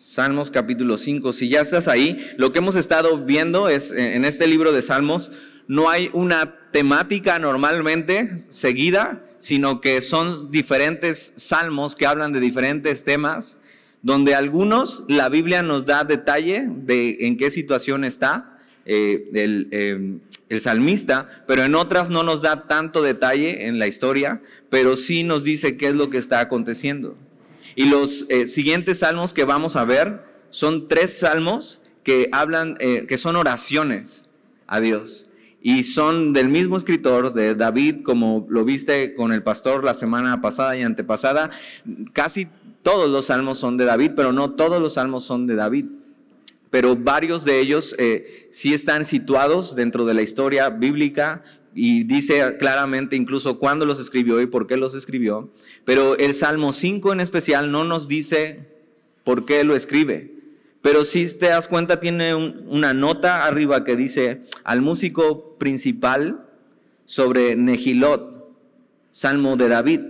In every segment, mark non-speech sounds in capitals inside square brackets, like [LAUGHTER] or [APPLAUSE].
Salmos capítulo 5. Si ya estás ahí, lo que hemos estado viendo es eh, en este libro de Salmos, no hay una temática normalmente seguida, sino que son diferentes salmos que hablan de diferentes temas, donde algunos la Biblia nos da detalle de en qué situación está eh, el, eh, el salmista, pero en otras no nos da tanto detalle en la historia, pero sí nos dice qué es lo que está aconteciendo. Y los eh, siguientes salmos que vamos a ver son tres salmos que hablan, eh, que son oraciones a Dios. Y son del mismo escritor, de David, como lo viste con el pastor la semana pasada y antepasada. Casi todos los salmos son de David, pero no todos los salmos son de David. Pero varios de ellos eh, sí están situados dentro de la historia bíblica y dice claramente incluso cuándo los escribió y por qué los escribió, pero el Salmo 5 en especial no nos dice por qué lo escribe. Pero si te das cuenta, tiene una nota arriba que dice al músico principal sobre Nehilot, Salmo de David.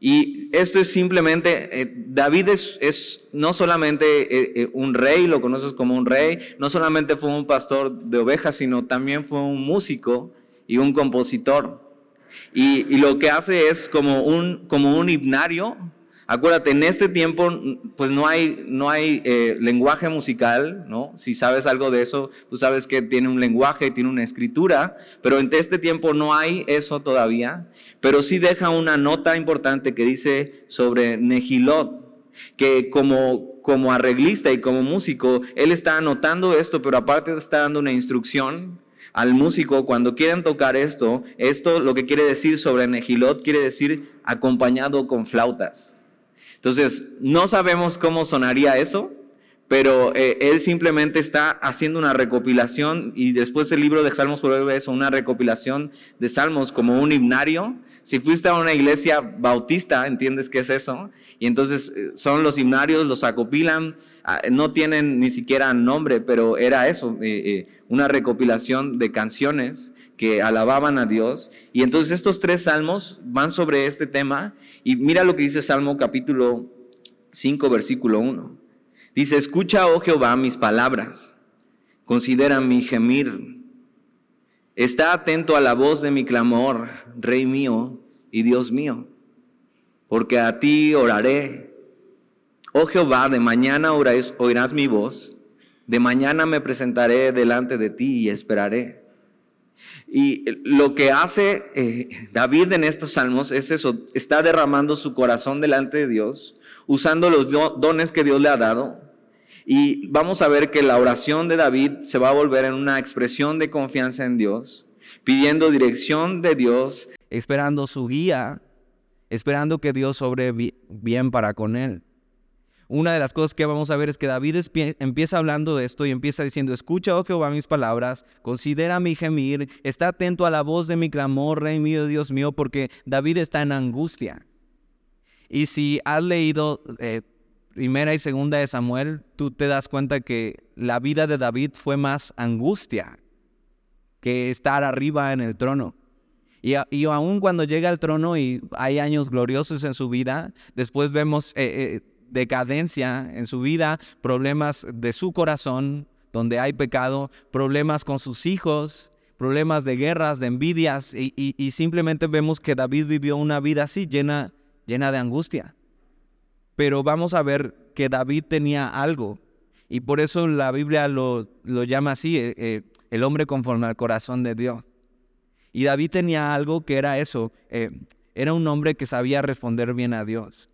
Y esto es simplemente, eh, David es, no solamente eh, eh, un rey, lo conoces como un rey, no solamente fue un pastor de ovejas, sino también fue un músico y un compositor. Y, lo que hace es como un, como un himnario. Acuérdate, en este tiempo pues no hay, no hay eh, lenguaje musical, ¿no? Si sabes algo de eso, tú sabes que tiene un lenguaje, tiene una escritura, pero en este tiempo no hay eso todavía, pero sí deja una nota importante que dice sobre Nehilot, que como, como arreglista y como músico, él está anotando esto, pero aparte está dando una instrucción al músico cuando quieren tocar esto, esto lo que quiere decir sobre Nehilot quiere decir acompañado con flautas. Entonces, no sabemos cómo sonaría eso, pero eh, él simplemente está haciendo una recopilación y después el libro de Salmos vuelve eso, una recopilación de salmos como un himnario. Si fuiste a una iglesia bautista, entiendes qué es eso. Y entonces eh, son los himnarios, los acopilan, ah, no tienen ni siquiera nombre, pero era eso, eh, una recopilación de canciones que alababan a Dios. Y entonces estos tres salmos van sobre este tema. Y mira lo que dice Salmo capítulo 5, versículo 1. Dice, escucha, oh Jehová, mis palabras, considera mi gemir. Está atento a la voz de mi clamor, Rey mío y Dios mío, porque a ti oraré. Oh Jehová, de mañana oirás mi voz, de mañana me presentaré delante de ti y esperaré. Y lo que hace eh, David en estos salmos es eso, está derramando su corazón delante de Dios, usando los dones que Dios le ha dado. Y vamos a ver que la oración de David se va a volver en una expresión de confianza en Dios, pidiendo dirección de Dios, esperando su guía, esperando que Dios sobre bien para con él. Una de las cosas que vamos a ver es que David empieza hablando de esto y empieza diciendo, escucha, oh Jehová, mis palabras, considera mi gemir, está atento a la voz de mi clamor, Rey mío, Dios mío, porque David está en angustia. Y si has leído eh, primera y segunda de Samuel, tú te das cuenta que la vida de David fue más angustia que estar arriba en el trono. Y, y aún cuando llega al trono y hay años gloriosos en su vida, después vemos eh, eh, decadencia en su vida, problemas de su corazón, donde hay pecado, problemas con sus hijos, problemas de guerras, de envidias, y, y simplemente vemos que David vivió una vida así, llena, llena de angustia. Pero vamos a ver que David tenía algo. Y por eso la Biblia lo, llama así, eh, eh, el hombre conforme al corazón de Dios. Y David tenía algo que era eso, eh, era un hombre que sabía responder bien a Dios.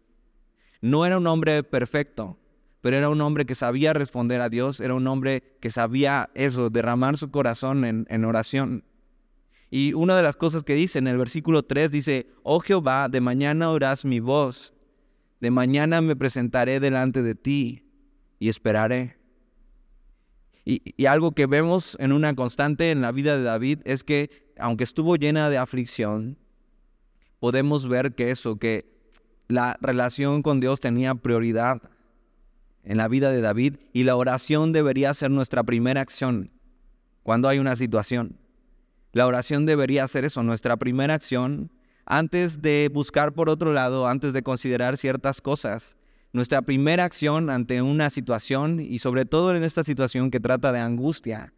No era un hombre perfecto, pero era un hombre que sabía responder a Dios, era un hombre que sabía eso, derramar su corazón en, en oración. Y una de las cosas que dice en el versículo 3 dice, oh Jehová, de mañana oirás mi voz de mañana me presentaré delante de ti y esperaré. Y, algo que vemos en una constante en la vida de David es que, aunque estuvo llena de aflicción, podemos ver que eso, que la relación con Dios tenía prioridad en la vida de David y la oración debería ser nuestra primera acción cuando hay una situación. La oración debería ser eso, nuestra primera acción antes de buscar por otro lado, antes de considerar ciertas cosas, nuestra primera acción ante una situación y sobre todo en esta situación que trata de angustia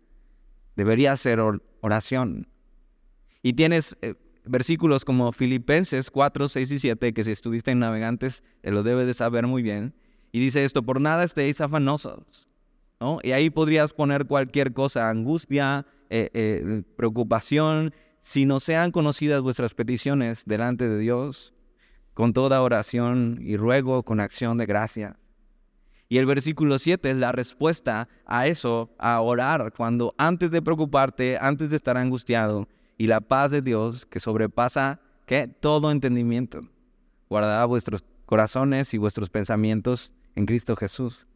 debería ser oración. Y tienes eh, versículos como Filipenses 4, 6 y 7, que si estuviste en Navegantes te lo debes de saber muy bien. Y dice esto, por nada estéis afanosos. ¿no? Y ahí podrías poner cualquier cosa, angustia, eh, eh, preocupación, si no sean conocidas vuestras peticiones delante de Dios, con toda oración y ruego con acción de gracia. Y el versículo 7 es la respuesta a eso, a orar, cuando antes de preocuparte, antes de estar angustiado, y la paz de Dios que sobrepasa ¿qué? todo entendimiento, guardará vuestros corazones y vuestros pensamientos en Cristo Jesús.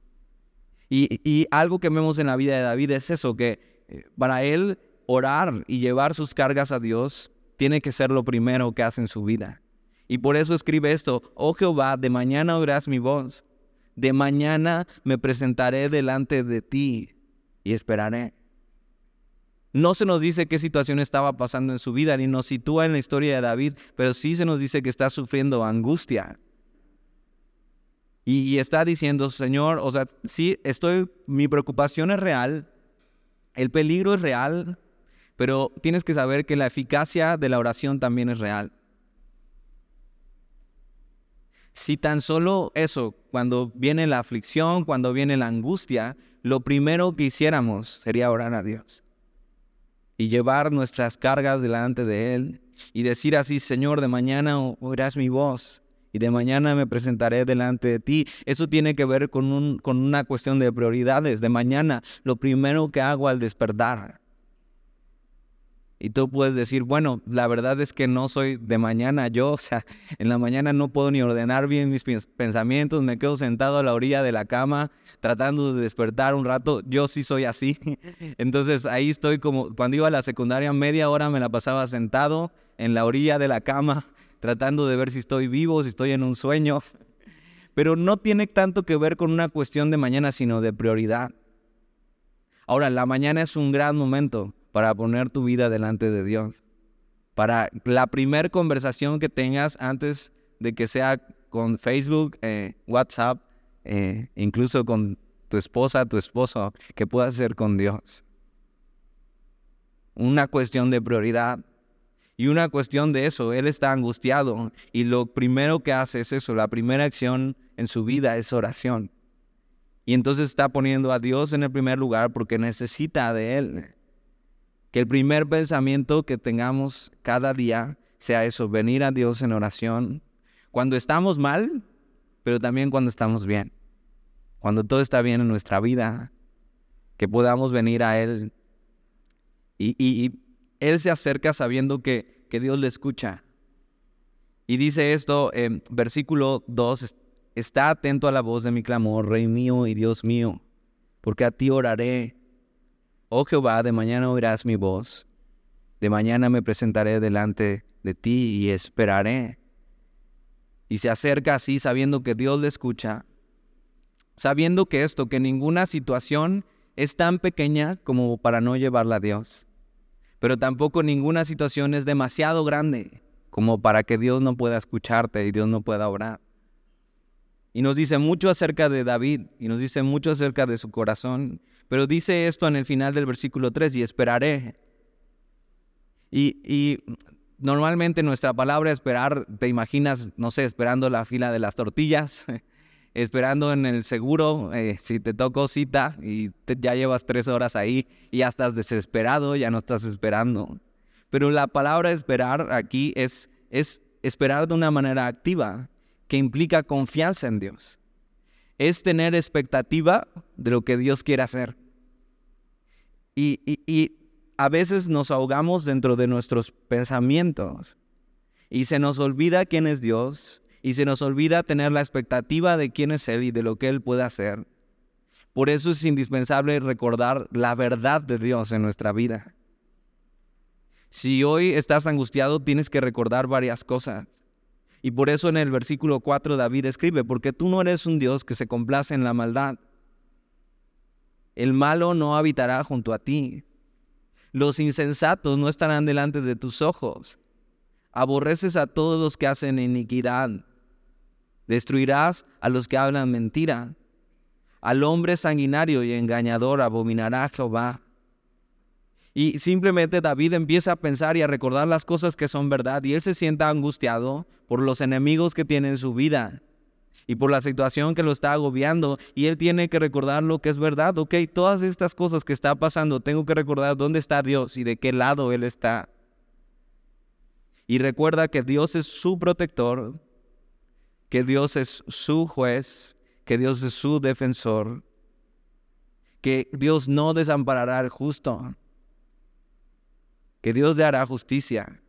Y, y algo que vemos en la vida de David es eso, que eh, para él orar y llevar sus cargas a Dios tiene que ser lo primero que hace en su vida. Y por eso escribe esto, oh Jehová, de mañana oirás mi voz, de mañana me presentaré delante de ti y esperaré. No se nos dice qué situación estaba pasando en su vida, ni nos sitúa en la historia de David, pero sí se nos dice que está sufriendo angustia. Y, y está diciendo, Señor, o sea, sí, estoy, mi preocupación es real, el peligro es real, pero tienes que saber que la eficacia de la oración también es real. Si tan solo eso, cuando viene la aflicción, cuando viene la angustia, lo primero que hiciéramos sería orar a Dios y llevar nuestras cargas delante de Él y decir así, Señor, de mañana oirás mi voz y de mañana me presentaré delante de ti. Eso tiene que ver con, un, con una cuestión de prioridades. De mañana, lo primero que hago al despertar y tú puedes decir, bueno, la verdad es que no soy de mañana yo, o sea, [LAUGHS] en la mañana no puedo ni ordenar bien mis pensamientos, me quedo sentado a la orilla de la cama tratando de despertar un rato, yo sí soy así. [LAUGHS] Entonces ahí estoy como, cuando iba a la secundaria media hora me la pasaba sentado en la orilla de la cama [LAUGHS] tratando de ver si estoy vivo, si estoy en un sueño. Pero no tiene tanto que ver con una cuestión de mañana, sino de prioridad. Ahora, la mañana es un gran momento para poner tu vida delante de Dios. Para la primera conversación que tengas antes de que sea con Facebook, eh, WhatsApp, eh, incluso con tu esposa, tu esposo, que puedas hacer con Dios. Una cuestión de prioridad y una cuestión de eso. Él está angustiado y lo primero que hace es eso. La primera acción en su vida es oración. Y entonces está poniendo a Dios en el primer lugar porque necesita de Él. Que el primer pensamiento que tengamos cada día sea eso, venir a Dios en oración. Cuando estamos mal, pero también cuando estamos bien. Cuando todo está bien en nuestra vida, que podamos venir a Él. Y, Él se acerca sabiendo que, que Dios le escucha. Y dice esto en versículo 2, está atento a la voz de mi clamor, Rey mío y Dios mío, porque a ti oraré Oh Jehová, de mañana oirás mi voz, de mañana me presentaré delante de ti y esperaré. Y se acerca así sabiendo que Dios le escucha, sabiendo que esto, que ninguna situación es tan pequeña como para no llevarla a Dios, pero tampoco ninguna situación es demasiado grande como para que Dios no pueda escucharte y Dios no pueda orar. Y nos dice mucho acerca de David y nos dice mucho acerca de su corazón. Pero dice esto en el final del versículo 3, y esperaré. Y, y normalmente nuestra palabra esperar, te imaginas, no sé, esperando la fila de las tortillas, [LAUGHS] esperando en el seguro, eh, si te tocó cita y ya llevas tres horas ahí y ya estás desesperado, ya no estás esperando. Pero la palabra esperar aquí es, es esperar de una manera activa que implica confianza en Dios. Es tener expectativa de lo que Dios quiere hacer. Y, a veces nos ahogamos dentro de nuestros pensamientos y se nos olvida quién es Dios y se nos olvida tener la expectativa de quién es Él y de lo que Él puede hacer. Por eso es indispensable recordar la verdad de Dios en nuestra vida. Si hoy estás angustiado, tienes que recordar varias cosas. Y por eso en el versículo 4 David escribe, porque tú no eres un Dios que se complace en la maldad. El malo no habitará junto a ti. Los insensatos no estarán delante de tus ojos. Aborreces a todos los que hacen iniquidad. Destruirás a los que hablan mentira. Al hombre sanguinario y engañador abominará Jehová. Y simplemente David empieza a pensar y a recordar las cosas que son verdad y él se sienta angustiado por los enemigos que tiene en su vida y por la situación que lo está agobiando y él tiene que recordar lo que es verdad. Ok, todas estas cosas que está pasando, tengo que recordar dónde está Dios y de qué lado Él está. Y recuerda que Dios es su protector, que Dios es su juez, que Dios es su defensor, que Dios no desamparará al justo que Dios le hará justicia.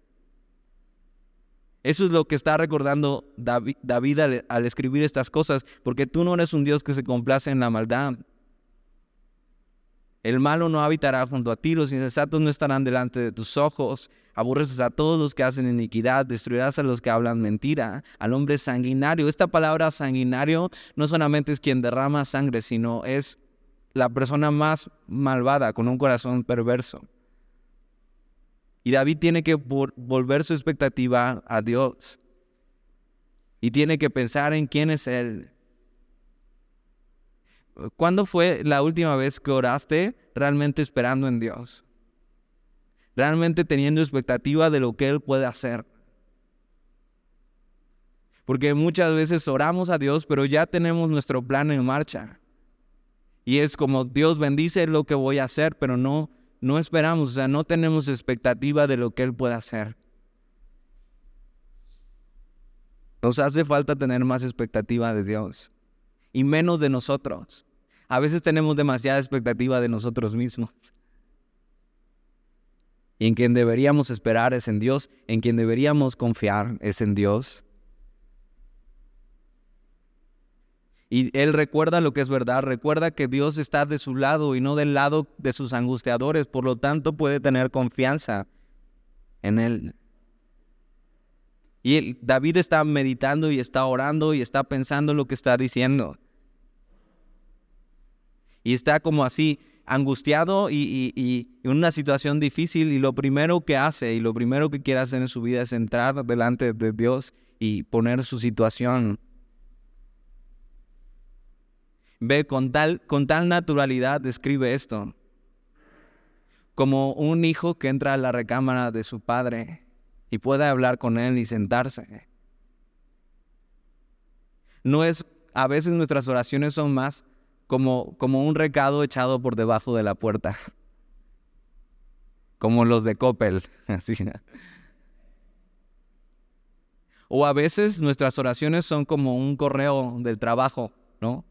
Eso es lo que está recordando David, al, escribir estas cosas, porque tú no eres un Dios que se complace en la maldad. El malo no habitará junto a ti, los insensatos no estarán delante de tus ojos. Aburres a todos los que hacen iniquidad, destruirás a los que hablan mentira, al hombre sanguinario. Esta palabra sanguinario no solamente es quien derrama sangre, sino es la persona más malvada, con un corazón perverso. Y David tiene que volver su expectativa a Dios. Y tiene que pensar en quién es Él. ¿Cuándo fue la última vez que oraste realmente esperando en Dios? Realmente teniendo expectativa de lo que Él puede hacer. Porque muchas veces oramos a Dios, pero ya tenemos nuestro plan en marcha. Y es como Dios bendice lo que voy a hacer, pero no no esperamos, o sea, no tenemos expectativa de lo que Él pueda hacer. Nos hace falta tener más expectativa de Dios y menos de nosotros. A veces tenemos demasiada expectativa de nosotros mismos. Y en quien deberíamos esperar es en Dios, en quien deberíamos confiar es en Dios. Y él recuerda lo que es verdad, recuerda que Dios está de su lado y no del lado de sus angustiadores, por lo tanto puede tener confianza en él. Y David está meditando y está orando y está pensando lo que está diciendo. Y está como así, angustiado y, y, en una situación difícil y lo primero que hace y lo primero que quiere hacer en su vida es entrar delante de Dios y poner su situación Ve, con tal, con tal naturalidad describe esto, como un hijo que entra a la recámara de su padre y puede hablar con él y sentarse. No es, a veces nuestras oraciones son más como, como un recado echado por debajo de la puerta, como los de Coppel, [LAUGHS] así. O a veces nuestras oraciones son como un correo del trabajo, ¿no?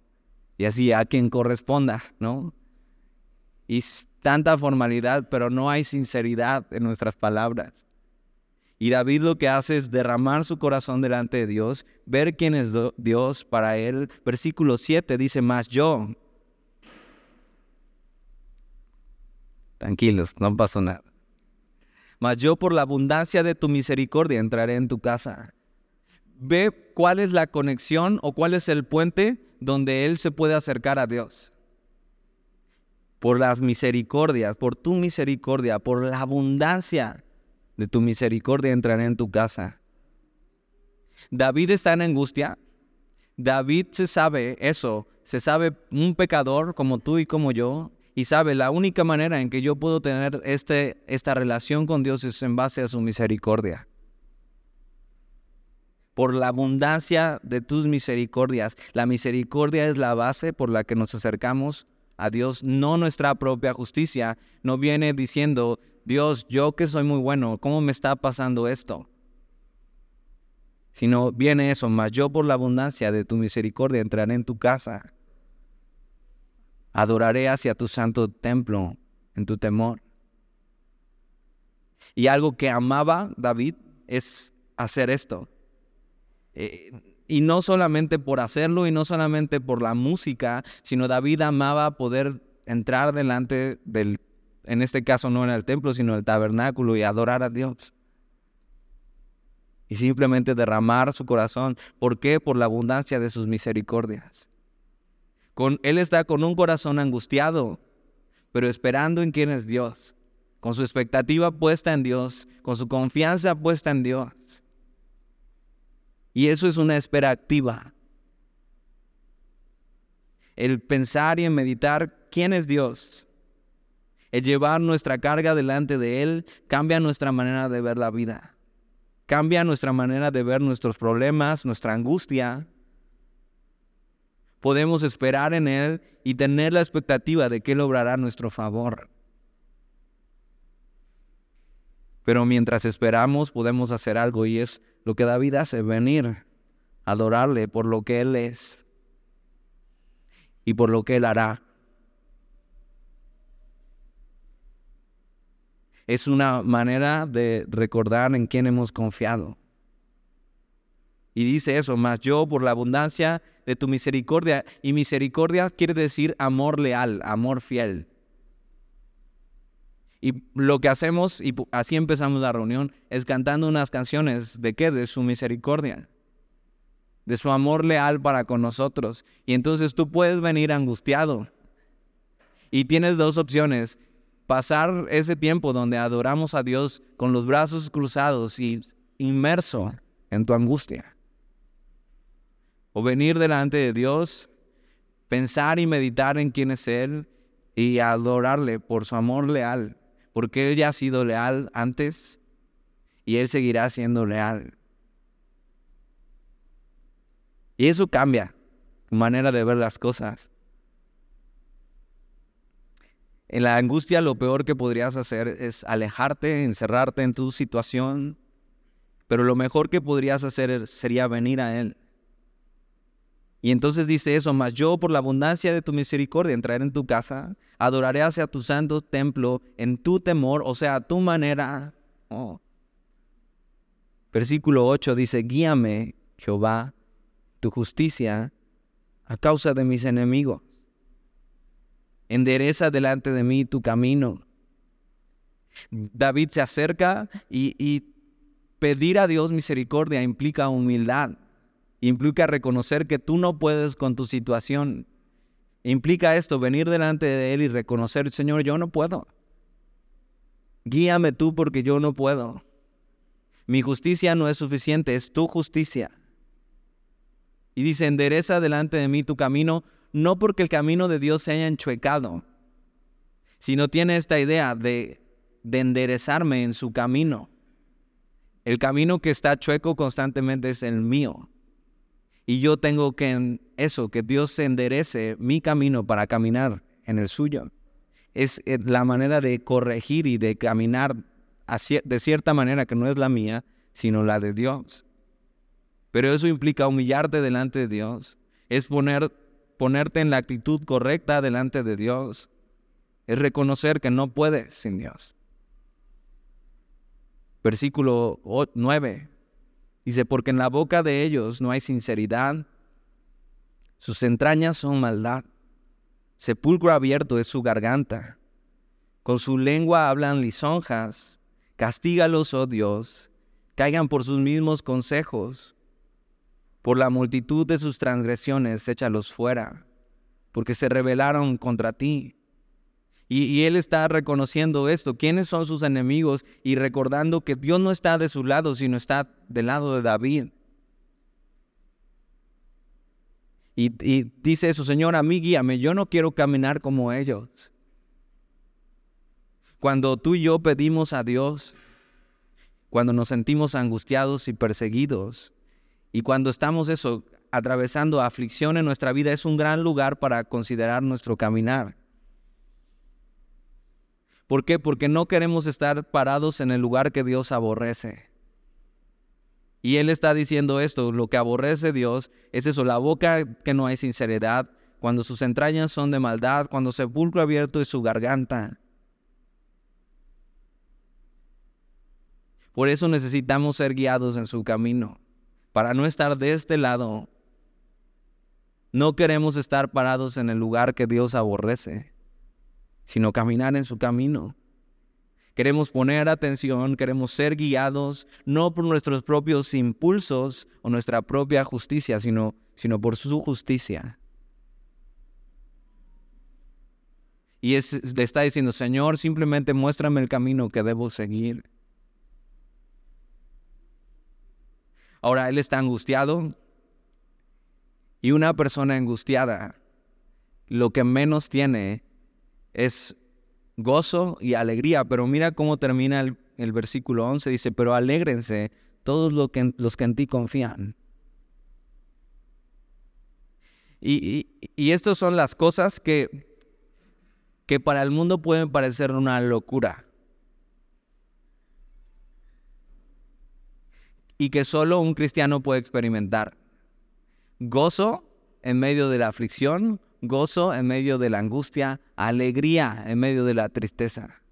Y así a quien corresponda, ¿no? Y tanta formalidad, pero no hay sinceridad en nuestras palabras. Y David lo que hace es derramar su corazón delante de Dios, ver quién es Dios para él. Versículo 7 dice, más yo. Tranquilos, no pasó nada. Mas yo por la abundancia de tu misericordia entraré en tu casa. Ve cuál es la conexión o cuál es el puente donde Él se puede acercar a Dios. Por las misericordias, por tu misericordia, por la abundancia de tu misericordia entraré en tu casa. David está en angustia. David se sabe eso, se sabe un pecador como tú y como yo, y sabe la única manera en que yo puedo tener este, esta relación con Dios es en base a su misericordia por la abundancia de tus misericordias. La misericordia es la base por la que nos acercamos a Dios, no nuestra propia justicia. No viene diciendo, Dios, yo que soy muy bueno, ¿cómo me está pasando esto? Sino viene eso, mas yo por la abundancia de tu misericordia entraré en tu casa. Adoraré hacia tu santo templo en tu temor. Y algo que amaba David es hacer esto eh, y no solamente por hacerlo y no solamente por la música, sino David amaba poder entrar delante del, en este caso no en el templo, sino en el tabernáculo y adorar a Dios. Y simplemente derramar su corazón. ¿Por qué? Por la abundancia de sus misericordias. Con, él está con un corazón angustiado, pero esperando en quién es Dios, con su expectativa puesta en Dios, con su confianza puesta en Dios. Y eso es una espera activa. El pensar y en meditar quién es Dios, el llevar nuestra carga delante de Él, cambia nuestra manera de ver la vida, cambia nuestra manera de ver nuestros problemas, nuestra angustia. Podemos esperar en Él y tener la expectativa de que Él obrará nuestro favor. Pero mientras esperamos podemos hacer algo y es lo que David hace, venir, adorarle por lo que Él es y por lo que Él hará. Es una manera de recordar en quién hemos confiado. Y dice eso, más yo por la abundancia de tu misericordia. Y misericordia quiere decir amor leal, amor fiel. Y lo que hacemos, y así empezamos la reunión, es cantando unas canciones de qué? De su misericordia, de su amor leal para con nosotros. Y entonces tú puedes venir angustiado. Y tienes dos opciones. Pasar ese tiempo donde adoramos a Dios con los brazos cruzados y inmerso en tu angustia. O venir delante de Dios, pensar y meditar en quién es Él y adorarle por su amor leal porque Él ya ha sido leal antes y Él seguirá siendo leal. Y eso cambia tu manera de ver las cosas. En la angustia lo peor que podrías hacer es alejarte, encerrarte en tu situación, pero lo mejor que podrías hacer sería venir a Él y entonces dice eso, mas yo por la abundancia de tu misericordia entraré en tu casa, adoraré hacia tu santo templo en tu temor, o sea, a tu manera. Oh. Versículo 8 dice, guíame, Jehová, tu justicia a causa de mis enemigos. Endereza delante de mí tu camino. David se acerca y, y pedir a Dios misericordia implica humildad. Implica reconocer que tú no puedes con tu situación. Implica esto, venir delante de Él y reconocer, Señor, yo no puedo. Guíame tú porque yo no puedo. Mi justicia no es suficiente, es tu justicia. Y dice, endereza delante de mí tu camino, no porque el camino de Dios se haya enchuecado, sino tiene esta idea de, de enderezarme en su camino. El camino que está chueco constantemente es el mío. Y yo tengo que eso, que Dios enderece mi camino para caminar en el suyo. Es eh, la manera de corregir y de caminar de cierta manera que no es la mía, sino la de Dios. Pero eso implica humillarte delante de Dios, es poner, ponerte en la actitud correcta delante de Dios, es reconocer que no puedes sin Dios. Versículo 9. Dice, porque en la boca de ellos no hay sinceridad, sus entrañas son maldad, sepulcro abierto es su garganta, con su lengua hablan lisonjas, castígalos, oh Dios, caigan por sus mismos consejos, por la multitud de sus transgresiones échalos fuera, porque se rebelaron contra ti. Y, él está reconociendo esto, quiénes son sus enemigos y recordando que Dios no está de su lado, sino está del lado de David. Y, dice eso, Señor, a mí guíame, yo no quiero caminar como ellos. Cuando tú y yo pedimos a Dios, cuando nos sentimos angustiados y perseguidos, y cuando estamos eso, atravesando aflicción en nuestra vida, es un gran lugar para considerar nuestro caminar. ¿Por qué? Porque no queremos estar parados en el lugar que Dios aborrece. Y Él está diciendo esto, lo que aborrece Dios es eso, la boca que no hay sinceridad, cuando sus entrañas son de maldad, cuando sepulcro abierto es su garganta. Por eso necesitamos ser guiados en su camino, para no estar de este lado. No queremos estar parados en el lugar que Dios aborrece sino caminar en su camino. Queremos poner atención, queremos ser guiados no por nuestros propios impulsos o nuestra propia justicia, sino, sino por su justicia. Y le está diciendo, Señor, simplemente muéstrame el camino que debo seguir. Ahora Él está angustiado y una persona angustiada lo que menos tiene es gozo y alegría. Pero mira cómo termina el, versículo 11. Dice, pero alégrense todos los que, en ti confían. Y, y, estas son las cosas que, que para el mundo pueden parecer una locura. Y que solo un cristiano puede experimentar. Gozo en medio de la aflicción, gozo en medio de la angustia, alegría en medio de la tristeza.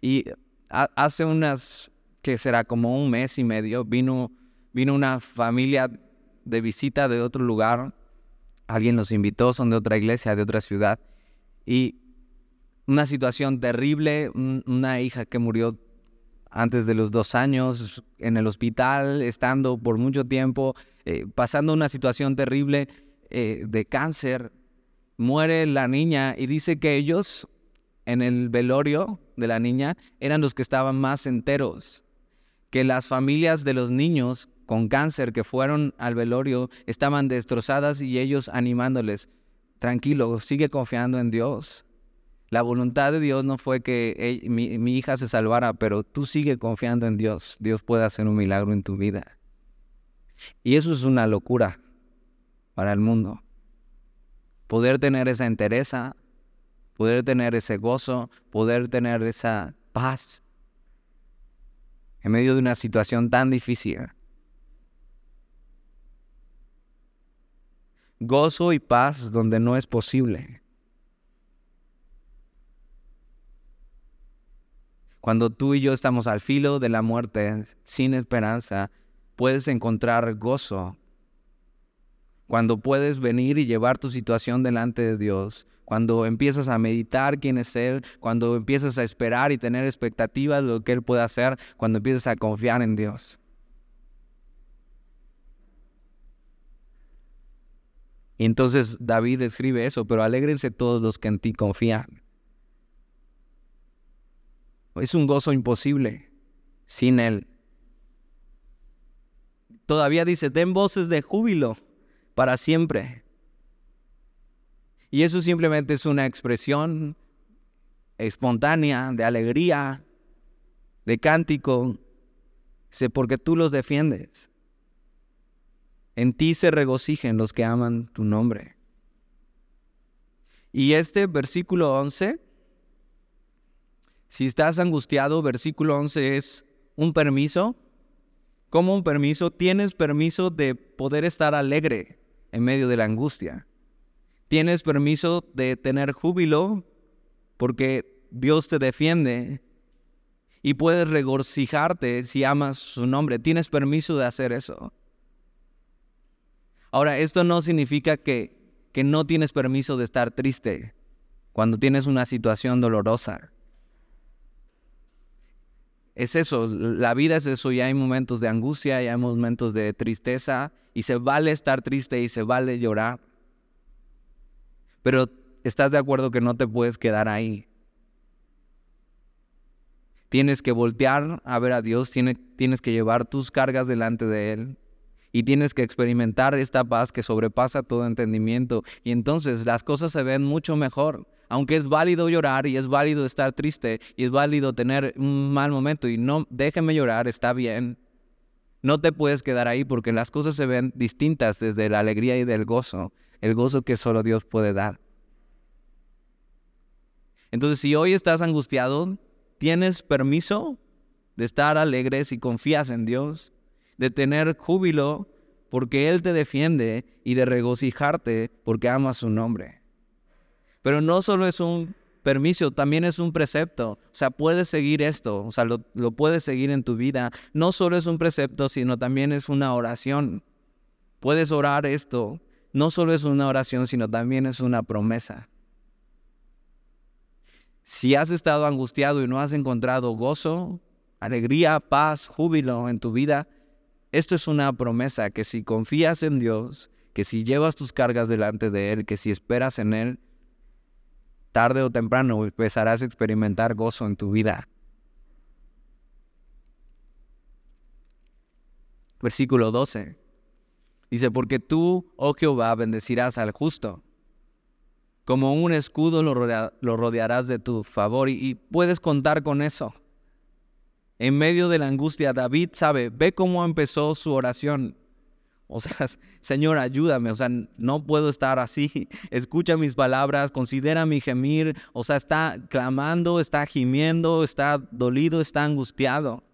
Y hace unas, que será como un mes y medio, vino, vino una familia de visita de otro lugar. Alguien los invitó, son de otra iglesia, de otra ciudad. Y una situación terrible, una hija que murió antes de los dos años, en el hospital, estando por mucho tiempo, eh, pasando una situación terrible eh, de cáncer. Muere la niña y dice que ellos en el velorio de la niña eran los que estaban más enteros, que las familias de los niños con cáncer que fueron al velorio estaban destrozadas y ellos animándoles, tranquilo, sigue confiando en Dios. La voluntad de Dios no fue que mi, hija se salvara, pero tú sigue confiando en Dios. Dios puede hacer un milagro en tu vida. Y eso es una locura para el mundo. Poder tener esa entereza, poder tener ese gozo, poder tener esa paz en medio de una situación tan difícil. Gozo y paz donde no es posible. Cuando tú y yo estamos al filo de la muerte, sin esperanza, puedes encontrar gozo. Cuando puedes venir y llevar tu situación delante de Dios, cuando empiezas a meditar quién es Él, cuando empiezas a esperar y tener expectativas de lo que Él puede hacer, cuando empiezas a confiar en Dios. Y entonces David escribe eso, pero alégrense todos los que en ti confían. Es un gozo imposible sin Él. Todavía dice, den voces de júbilo para siempre. Y eso simplemente es una expresión espontánea de alegría, de cántico, sé porque tú los defiendes. En ti se regocijen los que aman tu nombre. Y este versículo 11 si estás angustiado, versículo 11 es un permiso. ¿Cómo un permiso? Tienes permiso de poder estar alegre en medio de la angustia. Tienes permiso de tener júbilo porque Dios te defiende y puedes regocijarte si amas su nombre. Tienes permiso de hacer eso. Ahora, esto no significa que, que no tienes permiso de estar triste cuando tienes una situación dolorosa es eso, la vida es eso y hay momentos de angustia y hay momentos de tristeza y se vale estar triste y se vale llorar. Pero estás de acuerdo que no te puedes quedar ahí. Tienes que voltear a ver a Dios, tienes, tienes que llevar tus cargas delante de Él y tienes que experimentar esta paz que sobrepasa todo entendimiento y entonces las cosas se ven mucho mejor aunque es válido llorar y es válido estar triste y es válido tener un mal momento y no déjeme llorar, está bien. No te puedes quedar ahí porque las cosas se ven distintas desde la alegría y del gozo, el gozo que solo Dios puede dar. Entonces, si hoy estás angustiado, tienes permiso de estar alegre si confías en Dios, de tener júbilo porque Él te defiende y de regocijarte porque amas su nombre. Pero no solo es un permiso, también es un precepto. O sea, puedes seguir esto, o sea, lo, puedes seguir en tu vida. No solo es un precepto, sino también es una oración. Puedes orar esto. No solo es una oración, sino también es una promesa. Si has estado angustiado y no has encontrado gozo, alegría, paz, júbilo en tu vida, esto es una promesa que si confías en Dios, que si llevas tus cargas delante de Él, que si esperas en Él, tarde o temprano empezarás a experimentar gozo en tu vida. Versículo 12. Dice, porque tú, oh Jehová, bendecirás al justo. Como un escudo lo, rodearás de tu favor y puedes contar con eso. En medio de la angustia, David sabe, ve cómo empezó su oración. O sea, [LAUGHS] Señor, ayúdame, o sea, no puedo estar así. [LAUGHS] Escucha mis palabras, considera mi gemir. O sea, está clamando, está gimiendo, está dolido, está angustiado.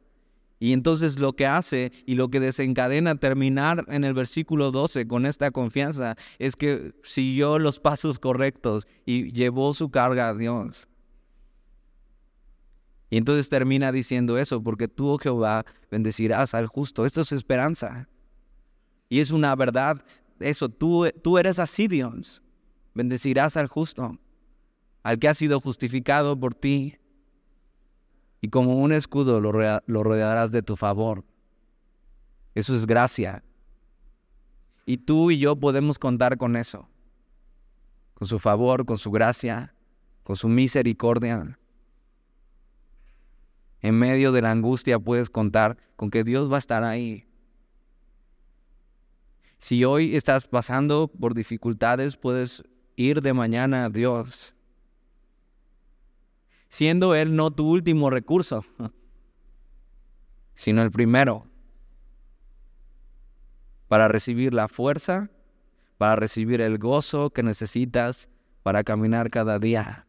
Y entonces lo que hace y lo que desencadena terminar en el versículo 12 con esta confianza es que siguió los pasos correctos y llevó su carga a Dios. Y entonces termina diciendo eso, porque tú, oh Jehová, bendecirás al justo. Esto es esperanza. Y es una verdad, eso, tú, tú eres así, Dios. Bendecirás al justo, al que ha sido justificado por ti. Y como un escudo lo, lo rodearás de tu favor. Eso es gracia. Y tú y yo podemos contar con eso. Con su favor, con su gracia, con su misericordia. En medio de la angustia puedes contar con que Dios va a estar ahí si hoy estás pasando por dificultades, puedes ir de mañana a Dios, siendo Él no tu último recurso, [LAUGHS] sino el primero, para recibir la fuerza, para recibir el gozo que necesitas para caminar cada día.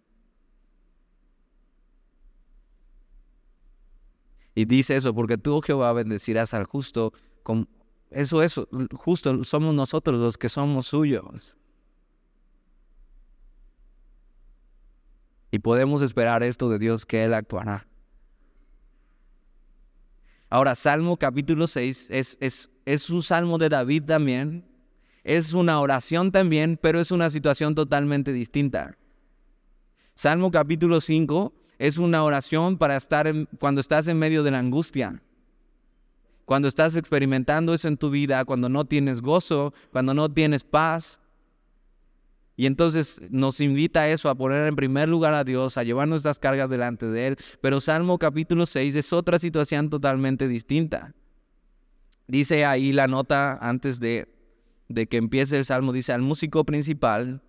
Y dice eso, porque tú, Jehová, bendecirás al justo con eso es justo, somos nosotros los que somos suyos. Y podemos esperar esto de Dios que Él actuará. Ahora, Salmo capítulo 6 es, es, es un salmo de David también. Es una oración también, pero es una situación totalmente distinta. Salmo capítulo 5 es una oración para estar cuando estás en medio de la angustia. Cuando estás experimentando eso en tu vida, cuando no tienes gozo, cuando no tienes paz. Y entonces nos invita a eso, a poner en primer lugar a Dios, a llevar nuestras cargas delante de Él. Pero Salmo capítulo 6 es otra situación totalmente distinta. Dice ahí la nota antes de, de que empiece el Salmo, dice al músico principal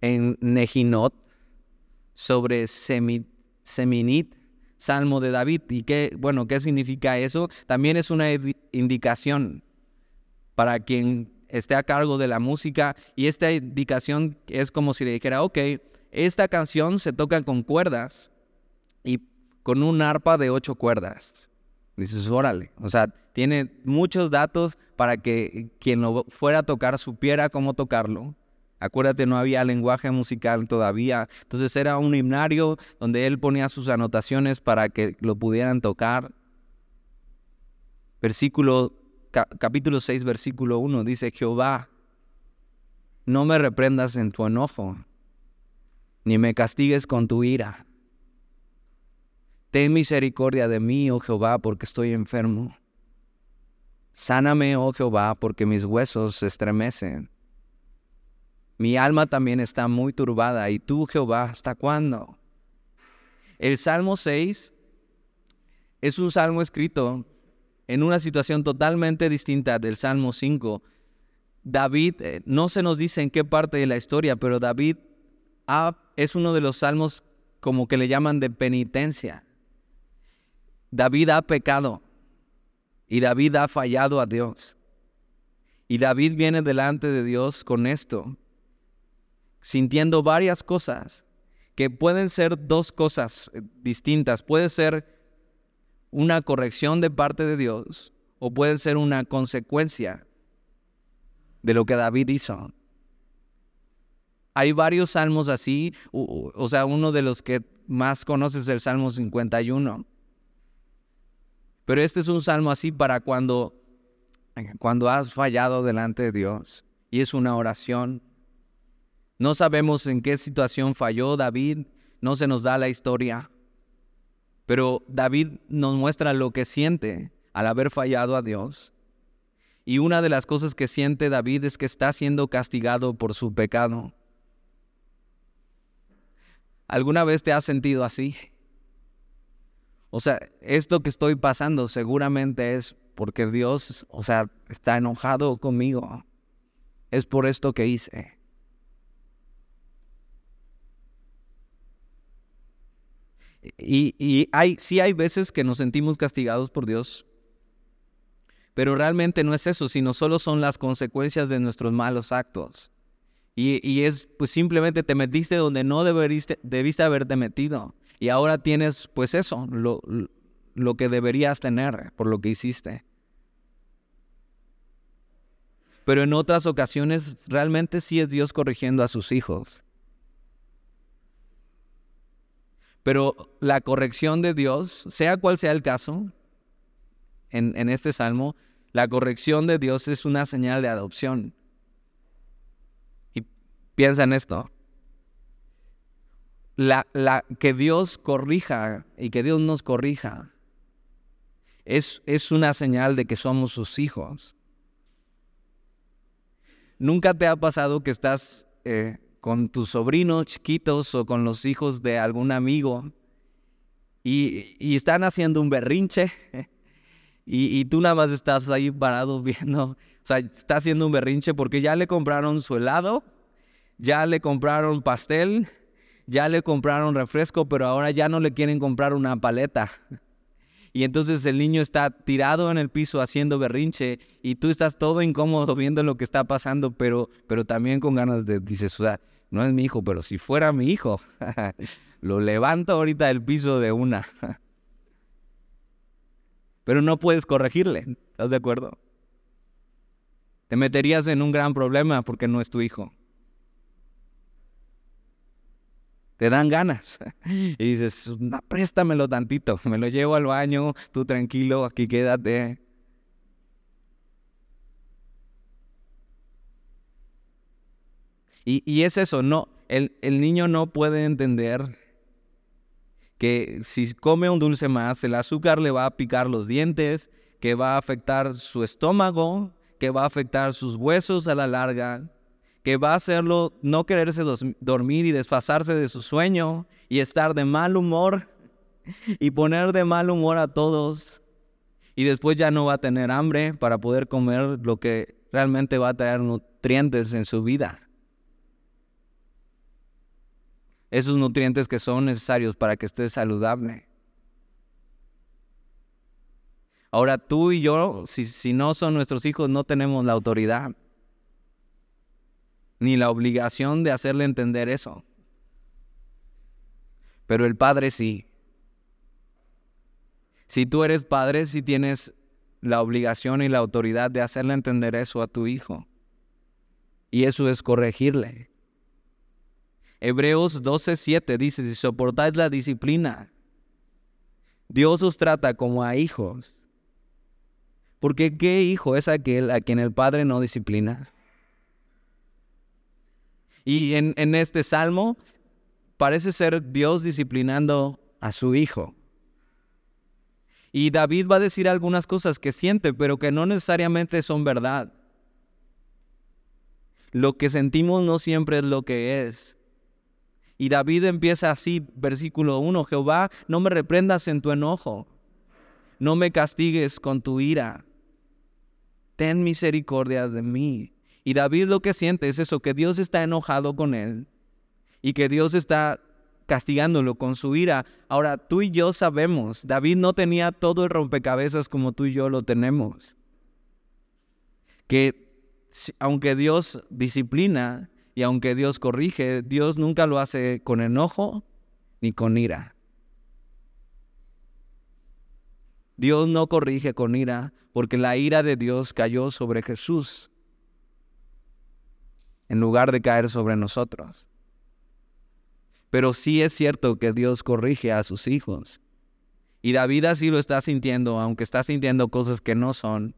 en Nejinot sobre Seminit Salmo de David. ¿Y qué, bueno, qué significa eso? También es una indicación para quien esté a cargo de la música y esta indicación es como si le dijera, ok, esta canción se toca con cuerdas y con un arpa de ocho cuerdas. Dices, órale, o sea, tiene muchos datos para que quien lo fuera a tocar supiera cómo tocarlo Acuérdate, no había lenguaje musical todavía. Entonces era un himnario donde él ponía sus anotaciones para que lo pudieran tocar. Versículo, capítulo 6, versículo 1 dice, Jehová, no me reprendas en tu enojo, ni me castigues con tu ira. Ten misericordia de mí, oh Jehová, porque estoy enfermo. Sáname, oh Jehová, porque mis huesos se estremecen. Mi alma también está muy turbada. ¿Y tú, Jehová, hasta cuándo? El Salmo 6 es un salmo escrito en una situación totalmente distinta del Salmo 5. David, eh, no se nos dice en qué parte de la historia, pero David es uno de los salmos como que le llaman de penitencia. David ha pecado y David ha fallado a Dios. Y David viene delante de Dios con esto sintiendo varias cosas, que pueden ser dos cosas eh, distintas. Puede ser una corrección de parte de Dios o puede ser una consecuencia de lo que David hizo. Hay varios salmos así, o, sea, uno de los que más conoces es el Salmo 51. Pero este es un salmo así para cuando, cuando has fallado delante de Dios. Y es una oración no sabemos en qué situación falló David, no se nos da la historia, pero David nos muestra lo que siente al haber fallado a Dios. Y una de las cosas que siente David es que está siendo castigado por su pecado. ¿Alguna vez te has sentido así? O sea, esto que estoy pasando seguramente es porque Dios, o sea, está enojado conmigo. Es por esto que hice. Y, y hay, sí hay veces que nos sentimos castigados por Dios, pero realmente no es eso, sino solo son las consecuencias de nuestros malos actos. Y, es pues simplemente te metiste donde no debiste haberte metido. Y ahora tienes pues eso, lo, lo que deberías tener por lo que hiciste. Pero en otras ocasiones realmente sí es Dios corrigiendo a sus hijos. Pero la corrección de Dios, sea cual sea el caso, en, este salmo, la corrección de Dios es una señal de adopción. Piensa en esto. La, que Dios corrija y que Dios nos corrija es, es una señal de que somos sus hijos. ¿Nunca te ha pasado que estás eh, con tus sobrinos chiquitos o con los hijos de algún amigo y, están haciendo un berrinche [LAUGHS] y, y, tú nada más estás ahí parado viendo, o sea, está haciendo un berrinche porque ya le compraron su helado ya le compraron pastel, ya le compraron refresco, pero ahora ya no le quieren comprar una paleta. Y entonces el niño está tirado en el piso haciendo berrinche y tú estás todo incómodo viendo lo que está pasando, pero, pero también con ganas de, dices, o sea, no es mi hijo, pero si fuera mi hijo, [LAUGHS] lo levanto ahorita del piso de una. [LAUGHS] pero no puedes corregirle, ¿estás de acuerdo? Te meterías en un gran problema porque no es tu hijo. te dan ganas. [LAUGHS] Y dices, no, préstamelo tantito, me lo llevo al baño, tú tranquilo, aquí quédate. Y, es eso, no, el niño no puede entender que si come un dulce más, el azúcar le va a picar los dientes, que va a afectar su estómago, que va a afectar sus huesos a la larga, que va a hacerlo no quererse dormir y desfasarse de su sueño y estar de mal humor [LAUGHS] y poner de mal humor a todos y después ya no va a tener hambre para poder comer lo que realmente va a traer nutrientes en su vida. Esos nutrientes que son necesarios para que esté saludable. Ahora tú y yo, si, si no son nuestros hijos, no tenemos la autoridad ni la obligación de hacerle entender eso. Pero el padre sí. Si tú eres padre, sí tienes la obligación y la autoridad de hacerle entender eso a tu hijo. Y eso es corregirle. Hebreos 12:7 dice, si soportáis la disciplina, Dios os trata como a hijos. Porque ¿qué hijo es aquel a quien el padre no disciplina? Y en, en este salmo parece ser Dios disciplinando a su hijo. Y David va a decir algunas cosas que siente, pero que no necesariamente son verdad. Lo que sentimos no siempre es lo que es. Y David empieza así, versículo 1, Jehová, no me reprendas en tu enojo, no me castigues con tu ira, ten misericordia de mí. Y David lo que siente es eso, que Dios está enojado con él y que Dios está castigándolo con su ira. Ahora, tú y yo sabemos, David no tenía todo el rompecabezas como tú y yo lo tenemos. Que aunque Dios disciplina y aunque Dios corrige, Dios nunca lo hace con enojo ni con ira. Dios no corrige con ira porque la ira de Dios cayó sobre Jesús en lugar de caer sobre nosotros. Pero sí es cierto que Dios corrige a sus hijos. Y David así lo está sintiendo, aunque está sintiendo cosas que no son.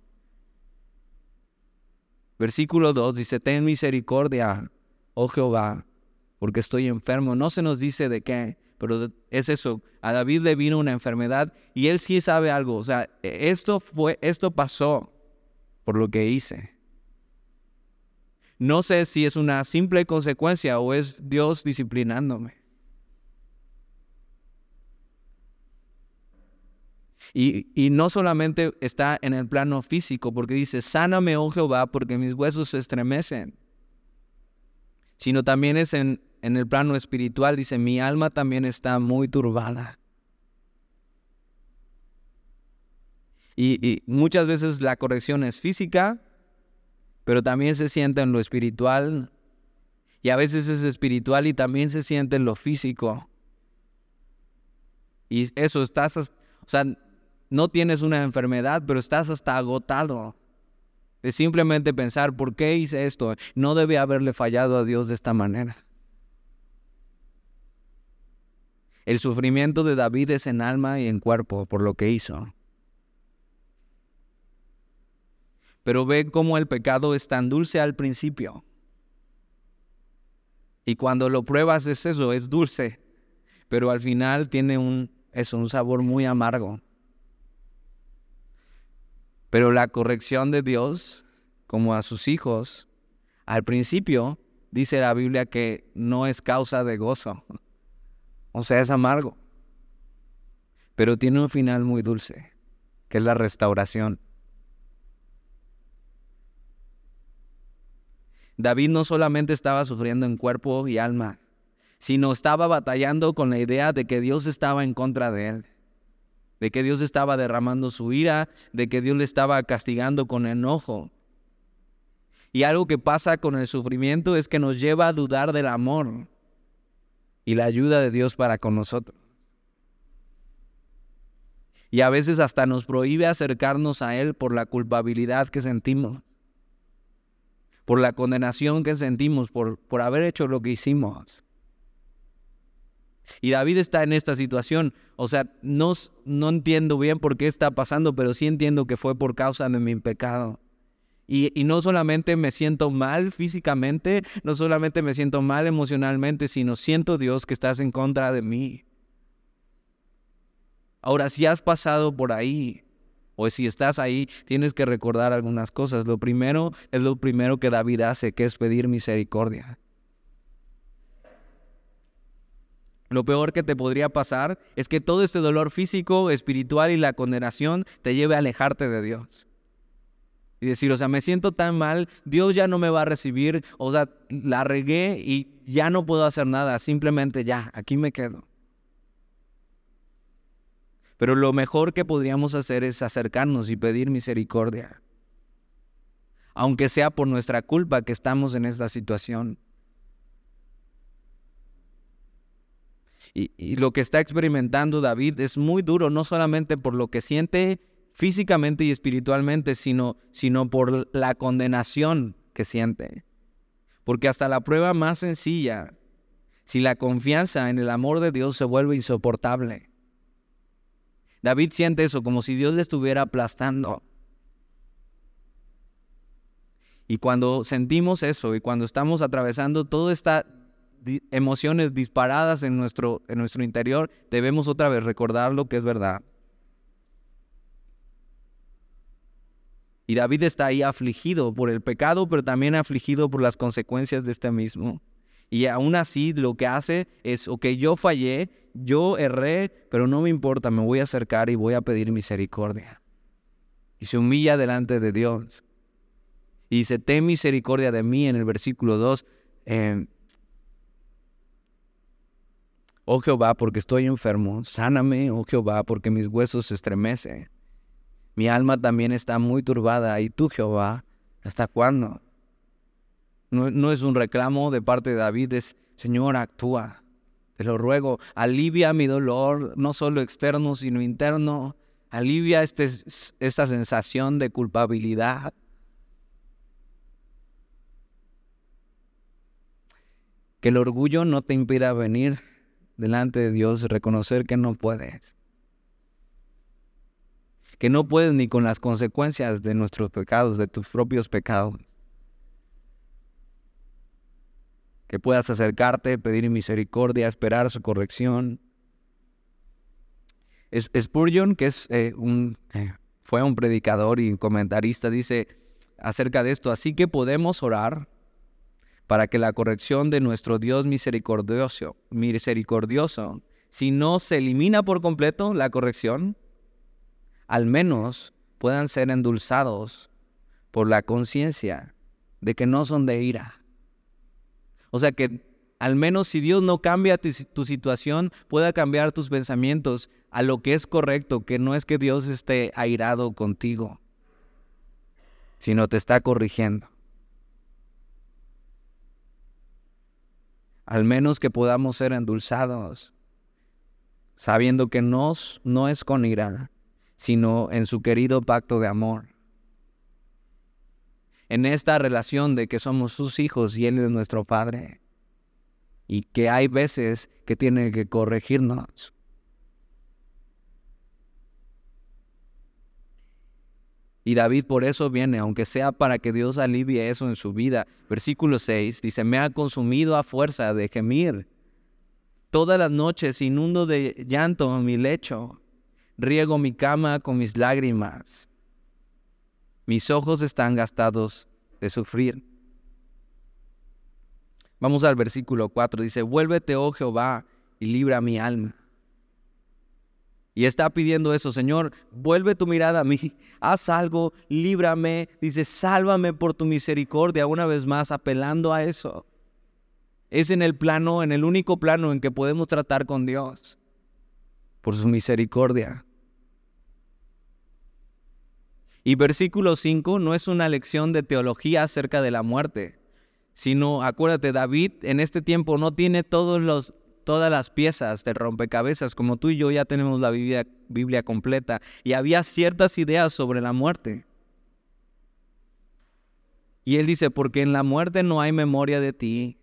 Versículo 2 dice, ten misericordia, oh Jehová, porque estoy enfermo. No se nos dice de qué, pero es eso. A David le vino una enfermedad y él sí sabe algo. O sea, esto fue, esto pasó por lo que hice. No sé si es una simple consecuencia o es Dios disciplinándome. Y, y, no solamente está en el plano físico, porque dice, sáname, oh Jehová, porque mis huesos se estremecen, sino también es en, en el plano espiritual, dice, mi alma también está muy turbada. Y, muchas veces la corrección es física, pero también se siente en lo espiritual. Y a veces es espiritual y también se siente en lo físico. Y eso, estás, o sea, no tienes una enfermedad, pero estás hasta agotado. De simplemente pensar, ¿por qué hice esto? No debe haberle fallado a Dios de esta manera. El sufrimiento de David es en alma y en cuerpo por lo que hizo. Pero ve cómo el pecado es tan dulce al principio. Y cuando lo pruebas es eso, es dulce. Pero al final tiene un, es un sabor muy amargo. Pero la corrección de Dios, como a sus hijos, al principio dice la Biblia que no es causa de gozo. O sea, es amargo. Pero tiene un final muy dulce, que es la restauración. David no solamente estaba sufriendo en cuerpo y alma, sino estaba batallando con la idea de que Dios estaba en contra de él, de que Dios estaba derramando su ira, de que Dios le estaba castigando con enojo. Y algo que pasa con el sufrimiento es que nos lleva a dudar del amor y la ayuda de Dios para con nosotros. Y a veces hasta nos prohíbe acercarnos a Él por la culpabilidad que sentimos por la condenación que sentimos por, por haber hecho lo que hicimos. Y David está en esta situación. O sea, no, no entiendo bien por qué está pasando, pero sí entiendo que fue por causa de mi pecado. Y, y, no solamente me siento mal físicamente, no solamente me siento mal emocionalmente, sino siento Dios que estás en contra de mí. Ahora, si has pasado por ahí, o si estás ahí, tienes que recordar algunas cosas. Lo primero es lo primero que David hace, que es pedir misericordia. Lo peor que te podría pasar es que todo este dolor físico, espiritual y la condenación te lleve a alejarte de Dios. Y decir, o sea, me siento tan mal, Dios ya no me va a recibir, o sea, la regué y ya no puedo hacer nada, simplemente ya, aquí me quedo. Pero lo mejor que podríamos hacer es acercarnos y pedir misericordia. Aunque sea por nuestra culpa que estamos en esta situación. Y, lo que está experimentando David es muy duro, no solamente por lo que siente físicamente y espiritualmente, sino, sino por la condenación que siente. Porque hasta la prueba más sencilla, si la confianza en el amor de Dios se vuelve insoportable, David siente eso, como si Dios le estuviera aplastando. Y cuando sentimos eso y cuando estamos atravesando todas emociones disparadas en nuestro, en nuestro interior, debemos otra vez recordar lo que es verdad. Y David está ahí afligido por el pecado, pero también afligido por las consecuencias de este mismo. Y aún así lo que hace es, ok, yo fallé, yo erré, pero no me importa, me voy a acercar y voy a pedir misericordia. Y se humilla delante de Dios. Y dice, ten misericordia de mí en el versículo 2. Em, oh Jehová, porque estoy enfermo, sáname, oh Jehová, porque mis huesos se estremecen. Mi alma también está muy turbada. ¿Y tú, Jehová, hasta cuándo? No, es un reclamo de parte de David, es Señor, actúa. Te lo ruego, alivia mi dolor, no solo externo, sino interno. Alivia este, esta sensación de culpabilidad. Que el orgullo no te impida venir delante de Dios, reconocer que no puedes. Que no puedes ni con las consecuencias de nuestros pecados, de tus propios pecados. que puedas acercarte, pedir misericordia, esperar su corrección. Spurgeon, que es, eh, un, eh, fue un predicador y comentarista, dice acerca de esto, así que podemos orar para que la corrección de nuestro Dios misericordioso, misericordioso, si no se elimina por completo la corrección, al menos puedan ser endulzados por la conciencia de que no son de ira. O sea que al menos si Dios no cambia tu, situación, pueda cambiar tus pensamientos a lo que es correcto, que no es que Dios esté airado contigo, sino te está corrigiendo. Al menos que podamos ser endulzados, sabiendo que nos, no es con ira, sino en su querido pacto de amor. En esta relación de que somos sus hijos y Él es nuestro Padre y que hay veces que tiene que corregirnos. Y David por eso viene, aunque sea para que Dios alivie eso en su vida. Versículo 6 dice, me ha consumido a fuerza de gemir. Todas las noches inundo de llanto mi lecho, riego mi cama con mis lágrimas. Mis ojos están gastados de sufrir. Vamos al versículo 4. Dice, vuélvete, oh Jehová, y libra mi alma. Y está pidiendo eso, Señor, vuelve tu mirada a mí, haz algo, líbrame. Dice, sálvame por tu misericordia, una vez más, apelando a eso. Es en el plano, en el único plano en que podemos tratar con Dios, por su misericordia. Y versículo 5 no es una lección de teología acerca de la muerte sino acuérdate, David en este tiempo no tiene todos los, todas las piezas de rompecabezas, como tú y yo ya tenemos la Biblia, completa, y había ciertas ideas sobre la muerte. Y él dice, porque en la muerte no hay memoria de ti,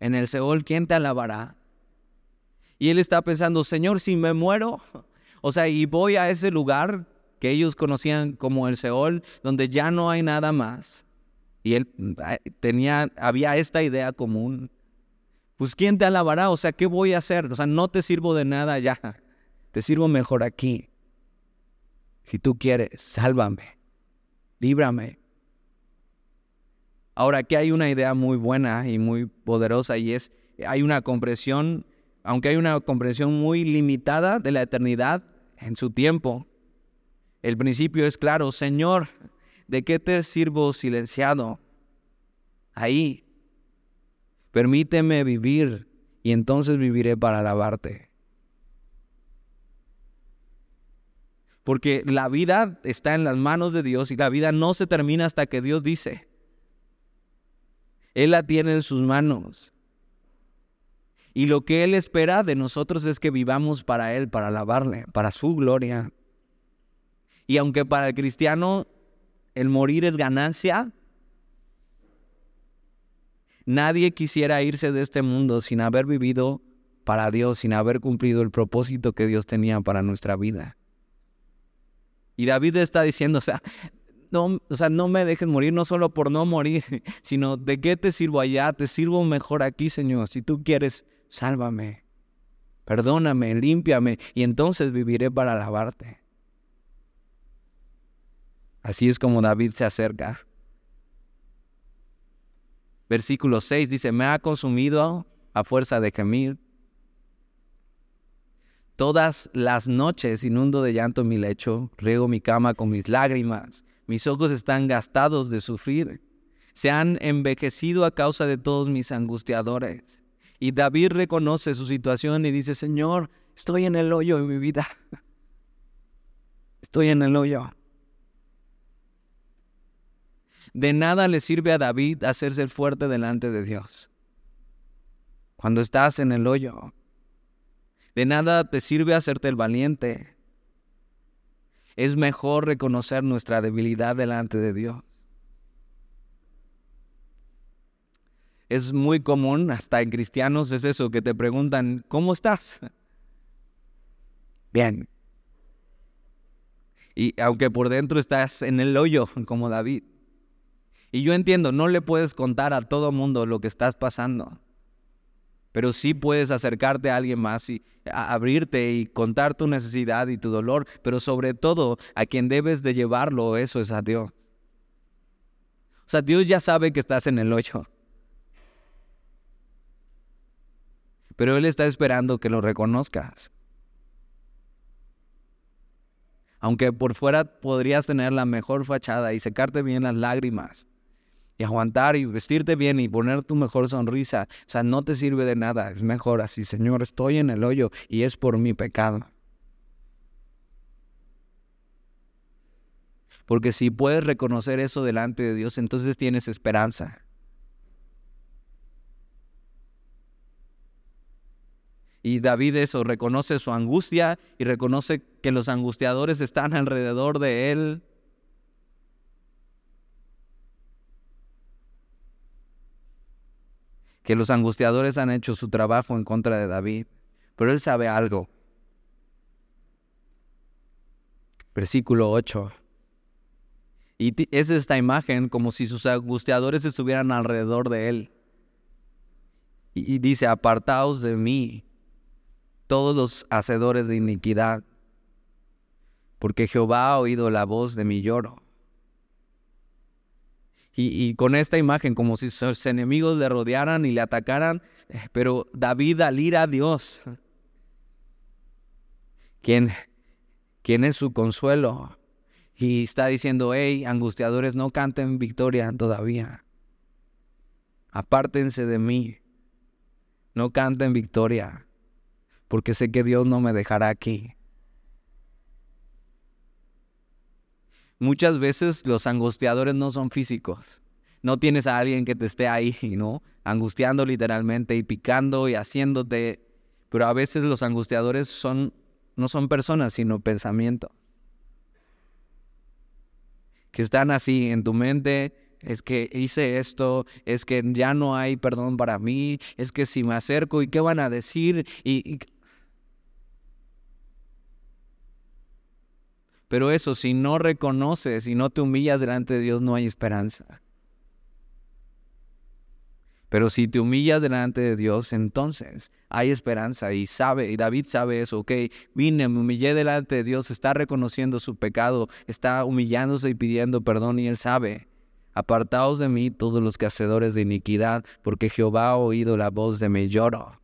en el Seol, ¿quién te alabará? Y él está pensando, Señor, si me muero, o sea, y voy a ese lugar que ellos conocían como el Seol, donde ya no hay nada más. Y él mm, tenía, había esta idea común. Pues ¿quién te alabará? O sea, ¿qué voy a hacer? O sea, no te sirvo de nada ya. Te sirvo mejor aquí. Si tú quieres, sálvame. Líbrame. Ahora, aquí hay una idea muy buena y muy poderosa y es, hay una comprensión, aunque hay una comprensión muy limitada de la eternidad en su tiempo. El principio es claro, Señor, ¿de qué te sirvo silenciado? Ahí. Permíteme vivir y entonces viviré para alabarte. Porque la vida está en las manos de Dios y la vida no se termina hasta que Dios dice. Él la tiene en sus manos. Y lo que Él espera de nosotros es que vivamos para Él, para alabarle, para su gloria. Y aunque para el cristiano el morir es ganancia. Nadie quisiera irse de este mundo sin haber vivido para Dios, sin haber cumplido el propósito que Dios tenía para nuestra vida. Y David está diciendo, o sea, no, o sea, no me dejes morir, no solo por no morir, [LAUGHS] sino de qué te sirvo allá, te sirvo mejor aquí, Señor. Si tú quieres, sálvame, perdóname, límpiame, y entonces viviré para alabarte. Así es como David se acerca. Versículo 6 dice, me ha consumido a fuerza de gemir. Todas las noches inundo de llanto mi lecho, riego mi cama con mis lágrimas, mis ojos están gastados de sufrir, se han envejecido a causa de todos mis angustiadores. Y David reconoce su situación y dice, Señor, estoy en el hoyo en mi vida. [LAUGHS] Estoy en el hoyo. De nada le sirve a David hacerse fuerte delante de Dios. Cuando estás en el hoyo, de nada te sirve hacerte el valiente. Es mejor reconocer nuestra debilidad delante de Dios. Es muy común, hasta en cristianos es eso, que te preguntan, ¿cómo estás? Bien. Y aunque por dentro estás en el hoyo, como David. Y yo entiendo, no le puedes contar a todo mundo lo que estás pasando, pero sí puedes acercarte a alguien más y abrirte y contar tu necesidad y tu dolor, pero sobre todo a quien debes de llevarlo, eso es a Dios. O sea, Dios ya sabe que estás en el hoyo. Pero Él está esperando que lo reconozcas. Aunque por fuera podrías tener la mejor fachada y secarte bien las lágrimas y aguantar y vestirte bien y poner tu mejor sonrisa, o sea, no te sirve de nada. Es mejor así, Señor, estoy en el hoyo y es por mi pecado. Porque si puedes reconocer eso delante de Dios, entonces tienes esperanza. Y David eso, reconoce su angustia y reconoce que los angustiadores están alrededor de él. Que los angustiadores han hecho su trabajo en contra de David. Pero él sabe algo. Versículo 8. Y es esta imagen como si sus angustiadores estuvieran alrededor de él. Y dice, apartaos de mí, todos los hacedores de iniquidad, porque Jehová ha oído la voz de mi lloro. Y, con esta imagen, como si sus enemigos le rodearan y le atacaran, eh, pero David al ir a Dios, quien, quien es su consuelo, y está diciendo, hey, angustiadores, no canten victoria todavía. Apártense de mí. No canten victoria porque sé que Dios no me dejará aquí. Muchas veces los angustiadores no son físicos. No tienes a alguien que te esté ahí, ¿no? Angustiando literalmente y picando y haciéndote. Pero a veces los angustiadores son, no son personas, sino pensamientos. Que están así en tu mente, es que hice esto, es que ya no hay perdón para mí, es que si me acerco y qué van a decir y Pero eso, si no reconoces y no te humillas delante de Dios, no hay esperanza. Pero si te humillas delante de Dios, entonces hay esperanza y sabe, y David sabe eso, ok, vine, me humillé delante de Dios, está reconociendo su pecado, está humillándose y pidiendo perdón y él sabe, apartaos de mí todos los hacedores de iniquidad, porque Jehová ha oído la voz de mi lloro.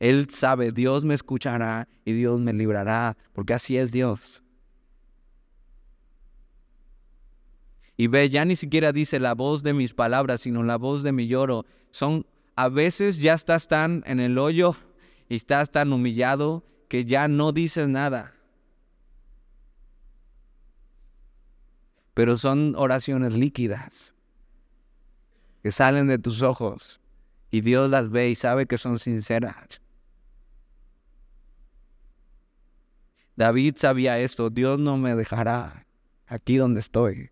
Él sabe, Dios me escuchará y Dios me librará, porque así es Dios. Y ve, ya ni siquiera dice la voz de mis palabras, sino la voz de mi lloro. Son, a veces ya estás tan en el hoyo y estás tan humillado que ya no dices nada. Pero son oraciones líquidas que salen de tus ojos y Dios las ve y sabe que son sinceras. David sabía esto, Dios no me dejará aquí donde estoy.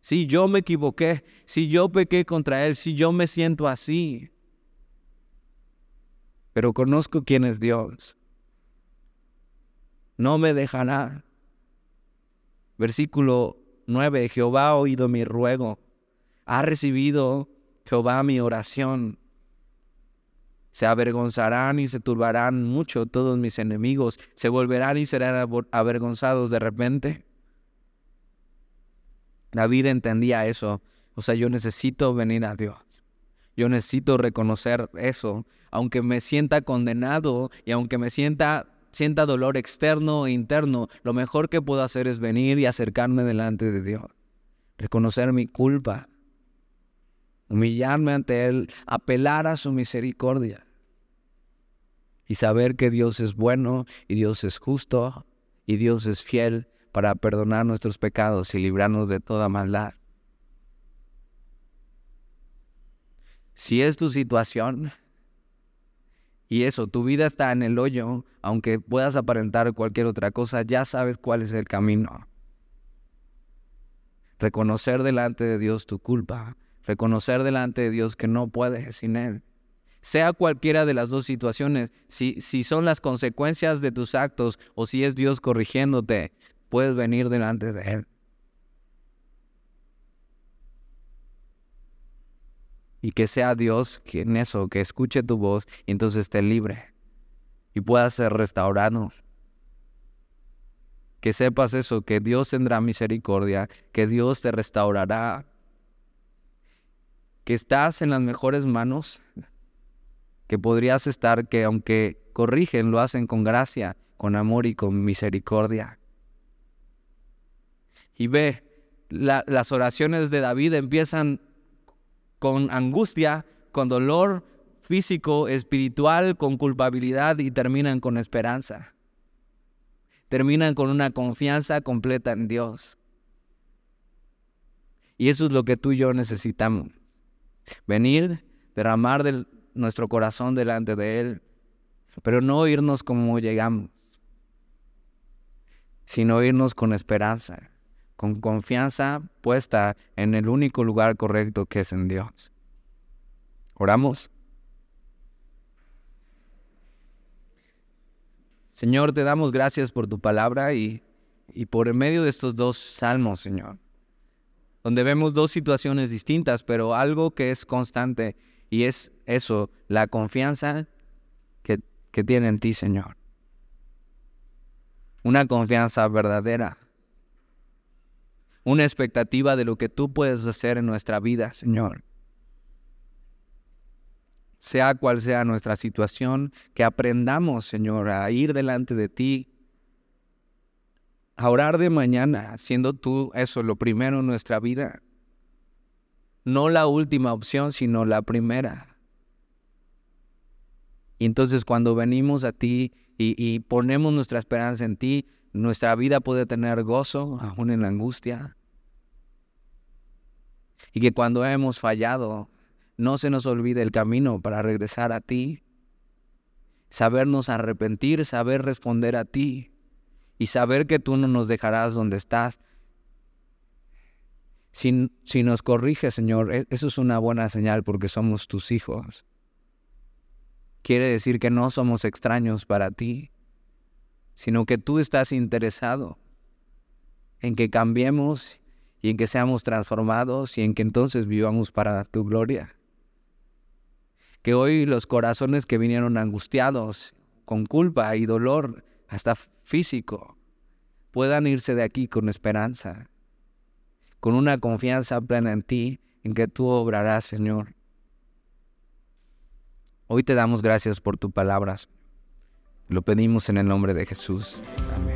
Si yo me equivoqué, si yo pequé contra Él, si yo me siento así, pero conozco quién es Dios, no me dejará. Versículo 9, Jehová ha oído mi ruego, ha recibido Jehová mi oración. Se avergonzarán y se turbarán mucho todos mis enemigos, se volverán y serán avergonzados de repente. David entendía eso. O sea, yo necesito venir a Dios. Yo necesito reconocer eso. Aunque me sienta condenado y aunque me sienta, sienta dolor externo e interno, lo mejor que puedo hacer es venir y acercarme delante de Dios. Reconocer mi culpa. Humillarme ante Él. Apelar a su misericordia y saber que Dios es bueno y Dios es justo y Dios es fiel para perdonar nuestros pecados y librarnos de toda maldad. Si es tu situación y eso, tu vida está en el hoyo, aunque puedas aparentar cualquier otra cosa, ya sabes cuál es el camino. Reconocer delante de Dios tu culpa, reconocer delante de Dios que no puedes sin Él sea cualquiera de las dos situaciones, si, son las consecuencias de tus actos o si es Dios corrigiéndote, puedes venir delante de Él. Y que sea Dios quien eso, que escuche tu voz y entonces esté libre y pueda ser restaurado. Que sepas eso, que Dios tendrá misericordia, que Dios te restaurará, que estás en las mejores manos que podrías estar, que aunque corrigen, lo hacen con gracia, con amor y con misericordia. Y ve, las oraciones de David empiezan con angustia, con dolor físico, espiritual, con culpabilidad y terminan con esperanza. Terminan con una confianza completa en Dios. Y eso es lo que tú y yo necesitamos. Venir, derramar de nuestro corazón delante de Él, pero no irnos como llegamos, sino irnos con esperanza, con confianza puesta en el único lugar correcto que es en Dios. Oramos. Señor, te damos gracias por tu palabra y, y por en medio de estos dos salmos, Señor, donde vemos dos situaciones distintas, pero algo que es constante y es eso, la confianza que, que tiene en ti, Señor. Una confianza verdadera. Una expectativa de lo que tú puedes hacer en nuestra vida, Señor. Sea cual sea nuestra situación, que aprendamos, Señor, a ir delante de ti, a orar de mañana, siendo tú eso lo primero en nuestra vida. No la última opción, sino la primera. Y entonces cuando venimos a ti y, ponemos nuestra esperanza en ti, nuestra vida puede tener gozo aún en la angustia. Y que cuando hemos fallado, no se nos olvide el camino para regresar a ti. Sabernos arrepentir, saber responder a ti y saber que tú no nos dejarás donde estás. Si, nos corriges, Señor, e, eso es una buena señal porque somos tus hijos. Quiere decir que no somos extraños para ti, sino que tú estás interesado en que cambiemos y en que seamos transformados y en que entonces vivamos para tu gloria. Que hoy los corazones que vinieron angustiados, con culpa y dolor, hasta físico, puedan irse de aquí con esperanza, con una confianza plena en ti, en que tú obrarás, Señor. Hoy te damos gracias por tu palabras. Lo pedimos en el nombre de Jesús. Amén.